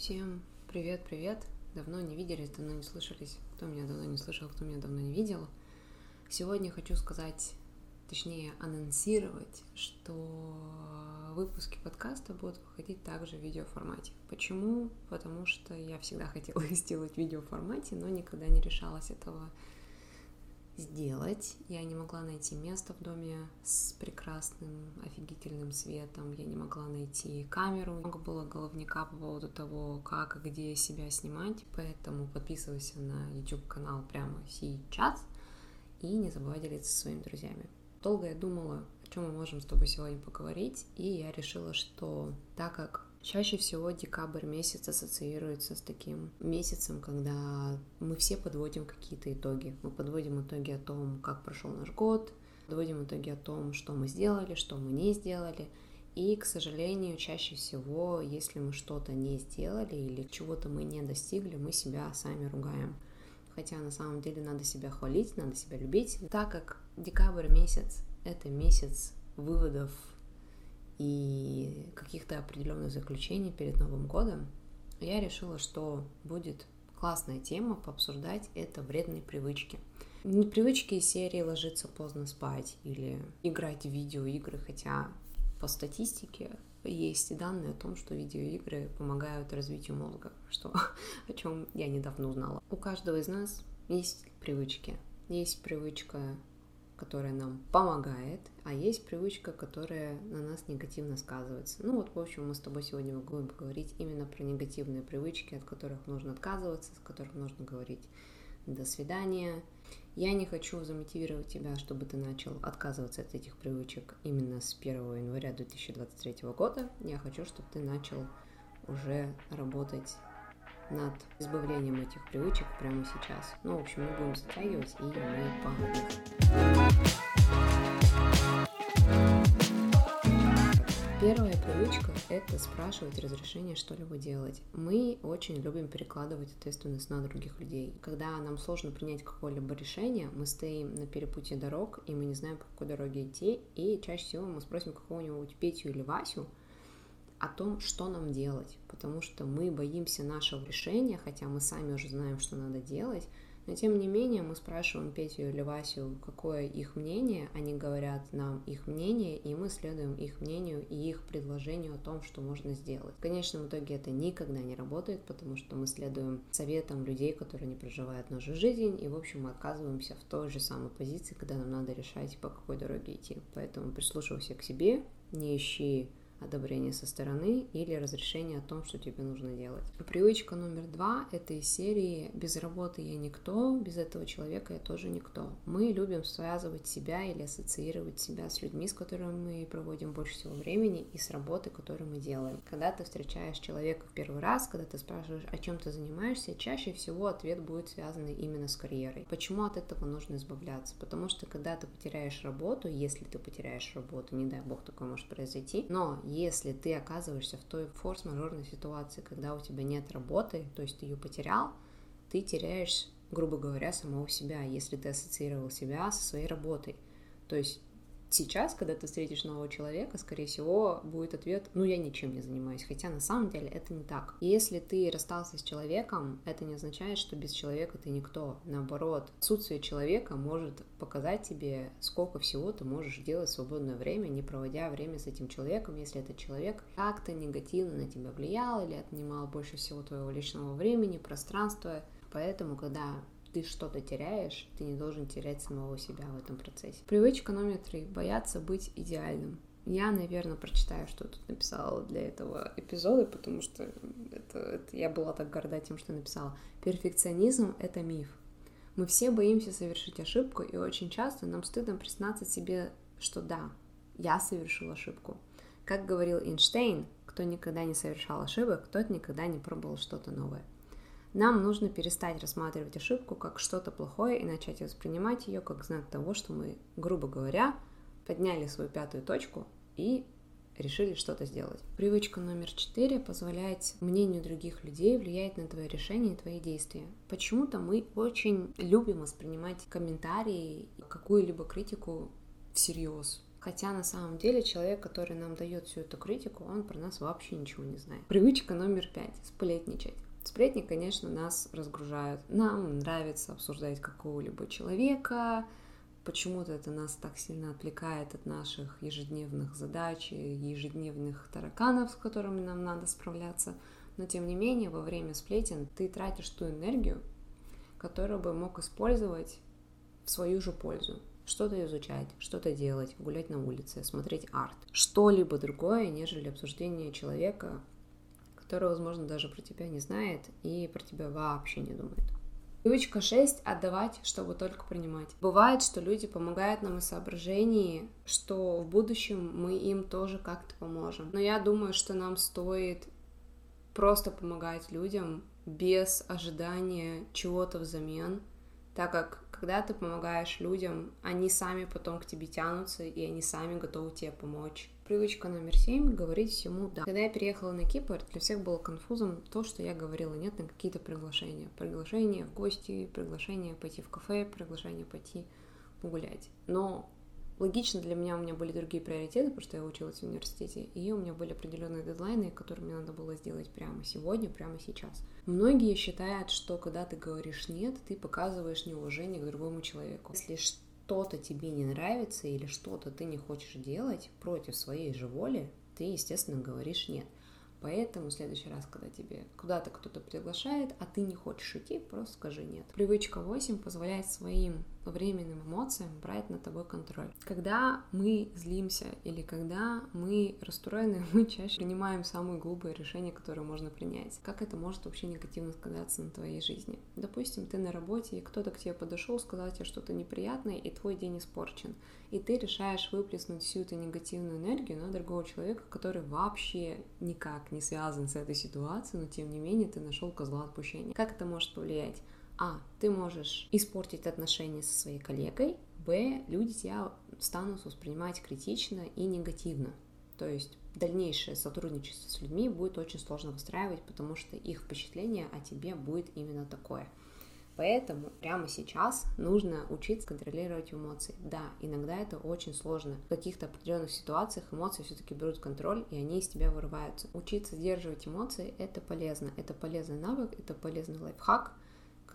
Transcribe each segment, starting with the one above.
Всем привет-привет! Давно не виделись, давно не слышались. Кто меня давно не слышал, кто меня давно не видел. Сегодня хочу сказать, точнее анонсировать, что выпуски подкаста будут выходить также в видеоформате. Почему? Потому что я всегда хотела сделать видеоформате, но никогда не решалась этого сделать. Я не могла найти место в доме с прекрасным, офигительным светом. Я не могла найти камеру. Много было головника по поводу того, как и где себя снимать. Поэтому подписывайся на YouTube-канал прямо сейчас. И не забывай делиться со своими друзьями. Долго я думала, о чем мы можем с тобой сегодня поговорить. И я решила, что так как Чаще всего декабрь месяц ассоциируется с таким месяцем, когда мы все подводим какие-то итоги. Мы подводим итоги о том, как прошел наш год, подводим итоги о том, что мы сделали, что мы не сделали. И, к сожалению, чаще всего, если мы что-то не сделали или чего-то мы не достигли, мы себя сами ругаем. Хотя на самом деле надо себя хвалить, надо себя любить. Так как декабрь месяц — это месяц выводов и каких-то определенных заключений перед Новым годом, я решила, что будет классная тема пообсуждать это вредные привычки. Не привычки из серии ложиться поздно спать или играть в видеоигры, хотя по статистике есть данные о том, что видеоигры помогают развитию мозга, что, о чем я недавно узнала. У каждого из нас есть привычки. Есть привычка которая нам помогает, а есть привычка, которая на нас негативно сказывается. Ну вот, в общем, мы с тобой сегодня будем говорить именно про негативные привычки, от которых нужно отказываться, с которых нужно говорить «до свидания». Я не хочу замотивировать тебя, чтобы ты начал отказываться от этих привычек именно с 1 января 2023 года. Я хочу, чтобы ты начал уже работать над избавлением этих привычек прямо сейчас. Ну, в общем, не будем затягивать, и мы погнали. Первая привычка – это спрашивать разрешение что-либо делать. Мы очень любим перекладывать ответственность на других людей. Когда нам сложно принять какое-либо решение, мы стоим на перепутье дорог, и мы не знаем, по какой дороге идти, и чаще всего мы спросим какого-нибудь Петю или Васю, о том, что нам делать, потому что мы боимся нашего решения, хотя мы сами уже знаем, что надо делать, но тем не менее мы спрашиваем Петю или Васю, какое их мнение, они говорят нам их мнение, и мы следуем их мнению и их предложению о том, что можно сделать. В конечном итоге это никогда не работает, потому что мы следуем советам людей, которые не проживают нашу жизнь, и в общем мы оказываемся в той же самой позиции, когда нам надо решать, по какой дороге идти. Поэтому прислушивайся к себе, не ищи одобрение со стороны или разрешение о том, что тебе нужно делать. Привычка номер два — это из серии «Без работы я никто, без этого человека я тоже никто». Мы любим связывать себя или ассоциировать себя с людьми, с которыми мы проводим больше всего времени, и с работой, которую мы делаем. Когда ты встречаешь человека в первый раз, когда ты спрашиваешь, о чем ты занимаешься, чаще всего ответ будет связан именно с карьерой. Почему от этого нужно избавляться? Потому что когда ты потеряешь работу, если ты потеряешь работу, не дай бог такое может произойти, но если ты оказываешься в той форс-мажорной ситуации, когда у тебя нет работы, то есть ты ее потерял, ты теряешь, грубо говоря, самого себя, если ты ассоциировал себя со своей работой. То есть сейчас, когда ты встретишь нового человека, скорее всего, будет ответ, ну, я ничем не занимаюсь, хотя на самом деле это не так. Если ты расстался с человеком, это не означает, что без человека ты никто. Наоборот, отсутствие человека может показать тебе, сколько всего ты можешь делать в свободное время, не проводя время с этим человеком, если этот человек как-то негативно на тебя влиял или отнимал больше всего твоего личного времени, пространства. Поэтому, когда ты что-то теряешь, ты не должен терять самого себя в этом процессе. Привычка номер три. Бояться быть идеальным. Я, наверное, прочитаю, что тут написала для этого эпизода, потому что это, это, я была так горда тем, что написала. Перфекционизм — это миф. Мы все боимся совершить ошибку, и очень часто нам стыдно признаться себе, что да, я совершил ошибку. Как говорил Эйнштейн, кто никогда не совершал ошибок, тот никогда не пробовал что-то новое. Нам нужно перестать рассматривать ошибку как что-то плохое и начать воспринимать ее как знак того, что мы, грубо говоря, подняли свою пятую точку и решили что-то сделать. Привычка номер четыре позволяет мнению других людей влиять на твои решения и твои действия. Почему-то мы очень любим воспринимать комментарии, какую-либо критику всерьез. Хотя на самом деле человек, который нам дает всю эту критику, он про нас вообще ничего не знает. Привычка номер пять — сплетничать. Сплетни, конечно, нас разгружают. Нам нравится обсуждать какого-либо человека, почему-то это нас так сильно отвлекает от наших ежедневных задач, ежедневных тараканов, с которыми нам надо справляться. Но тем не менее, во время сплетен ты тратишь ту энергию, которую бы мог использовать в свою же пользу. Что-то изучать, что-то делать, гулять на улице, смотреть арт. Что-либо другое, нежели обсуждение человека, который, возможно, даже про тебя не знает и про тебя вообще не думает. Привычка 6 — отдавать, чтобы только принимать. Бывает, что люди помогают нам из соображений, что в будущем мы им тоже как-то поможем. Но я думаю, что нам стоит просто помогать людям без ожидания чего-то взамен, так как когда ты помогаешь людям, они сами потом к тебе тянутся, и они сами готовы тебе помочь. Привычка номер семь — говорить всему «да». Когда я переехала на Кипр, для всех было конфузом то, что я говорила «нет» на какие-то приглашения. Приглашение в гости, приглашение пойти в кафе, приглашение пойти погулять. Но Логично для меня у меня были другие приоритеты, потому что я училась в университете, и у меня были определенные дедлайны, которые мне надо было сделать прямо сегодня, прямо сейчас. Многие считают, что когда ты говоришь «нет», ты показываешь неуважение к другому человеку. Если что-то тебе не нравится или что-то ты не хочешь делать против своей же воли, ты, естественно, говоришь «нет». Поэтому в следующий раз, когда тебе куда-то кто-то приглашает, а ты не хочешь идти, просто скажи нет. Привычка 8 позволяет своим временным эмоциям брать на тобой контроль. Когда мы злимся или когда мы расстроены, мы чаще принимаем самые глупые решения, которые можно принять. Как это может вообще негативно сказаться на твоей жизни? Допустим, ты на работе, и кто-то к тебе подошел, сказал тебе что-то неприятное, и твой день испорчен. И ты решаешь выплеснуть всю эту негативную энергию на другого человека, который вообще никак не связан с этой ситуацией, но тем не менее ты нашел козла отпущения. Как это может повлиять? А. Ты можешь испортить отношения со своей коллегой. Б. Люди тебя станут воспринимать критично и негативно. То есть дальнейшее сотрудничество с людьми будет очень сложно выстраивать, потому что их впечатление о тебе будет именно такое. Поэтому прямо сейчас нужно учиться контролировать эмоции. Да, иногда это очень сложно. В каких-то определенных ситуациях эмоции все-таки берут контроль, и они из тебя вырываются. Учиться сдерживать эмоции — это полезно. Это полезный навык, это полезный лайфхак,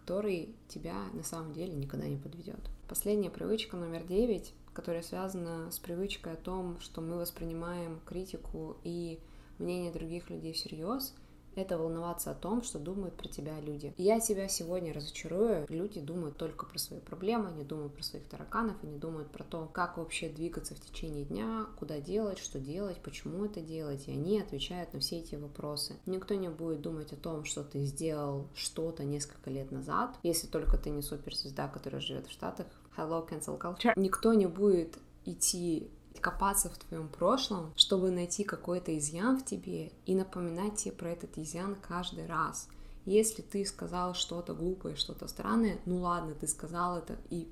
который тебя на самом деле никогда не подведет. Последняя привычка номер девять, которая связана с привычкой о том, что мы воспринимаем критику и мнение других людей всерьез — это волноваться о том, что думают про тебя люди. Я тебя сегодня разочарую. Люди думают только про свои проблемы, они думают про своих тараканов, они думают про то, как вообще двигаться в течение дня, куда делать, что делать, почему это делать. И они отвечают на все эти вопросы. Никто не будет думать о том, что ты сделал что-то несколько лет назад, если только ты не суперзвезда, которая живет в Штатах. Hello, cancel culture. Никто не будет идти копаться в твоем прошлом, чтобы найти какой-то изъян в тебе и напоминать тебе про этот изъян каждый раз. Если ты сказал что-то глупое, что-то странное, ну ладно, ты сказал это и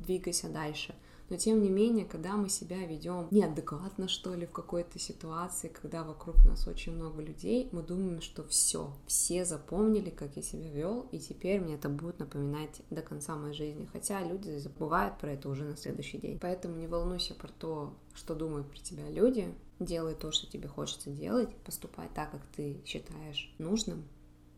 двигайся дальше. Но тем не менее, когда мы себя ведем неадекватно, что ли, в какой-то ситуации, когда вокруг нас очень много людей, мы думаем, что все, все запомнили, как я себя вел, и теперь мне это будет напоминать до конца моей жизни. Хотя люди забывают про это уже на следующий день. Поэтому не волнуйся про то, что думают про тебя люди. Делай то, что тебе хочется делать, поступай так, как ты считаешь нужным,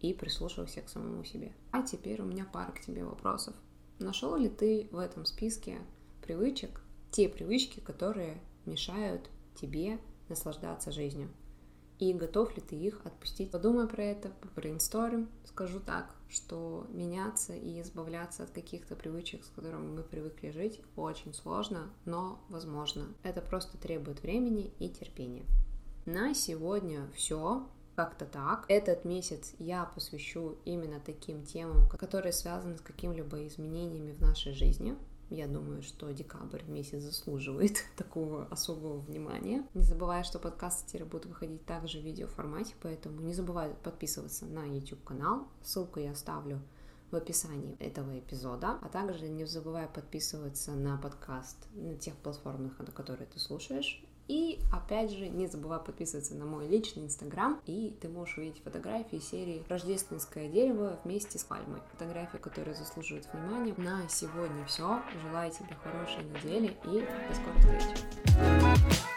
и прислушивайся к самому себе. А теперь у меня пара к тебе вопросов. Нашел ли ты в этом списке привычек, те привычки, которые мешают тебе наслаждаться жизнью. И готов ли ты их отпустить? Подумай про это, побрейнсторм. Скажу так, что меняться и избавляться от каких-то привычек, с которыми мы привыкли жить, очень сложно, но возможно. Это просто требует времени и терпения. На сегодня все. Как-то так. Этот месяц я посвящу именно таким темам, которые связаны с какими-либо изменениями в нашей жизни. Я думаю, что декабрь месяц заслуживает такого особого внимания. Не забывай, что подкасты будут выходить также в видеоформате, поэтому не забывай подписываться на YouTube-канал. Ссылку я оставлю в описании этого эпизода, а также не забывай подписываться на подкаст на тех платформах, на которые ты слушаешь, И опять же, не забывай подписываться на мой личный инстаграм, и ты можешь увидеть фотографии серии «Рождественское дерево» вместе с пальмой. Фотографии, которые заслуживают внимания. На сегодня все. Желаю тебе хорошей недели и до скорой встречи.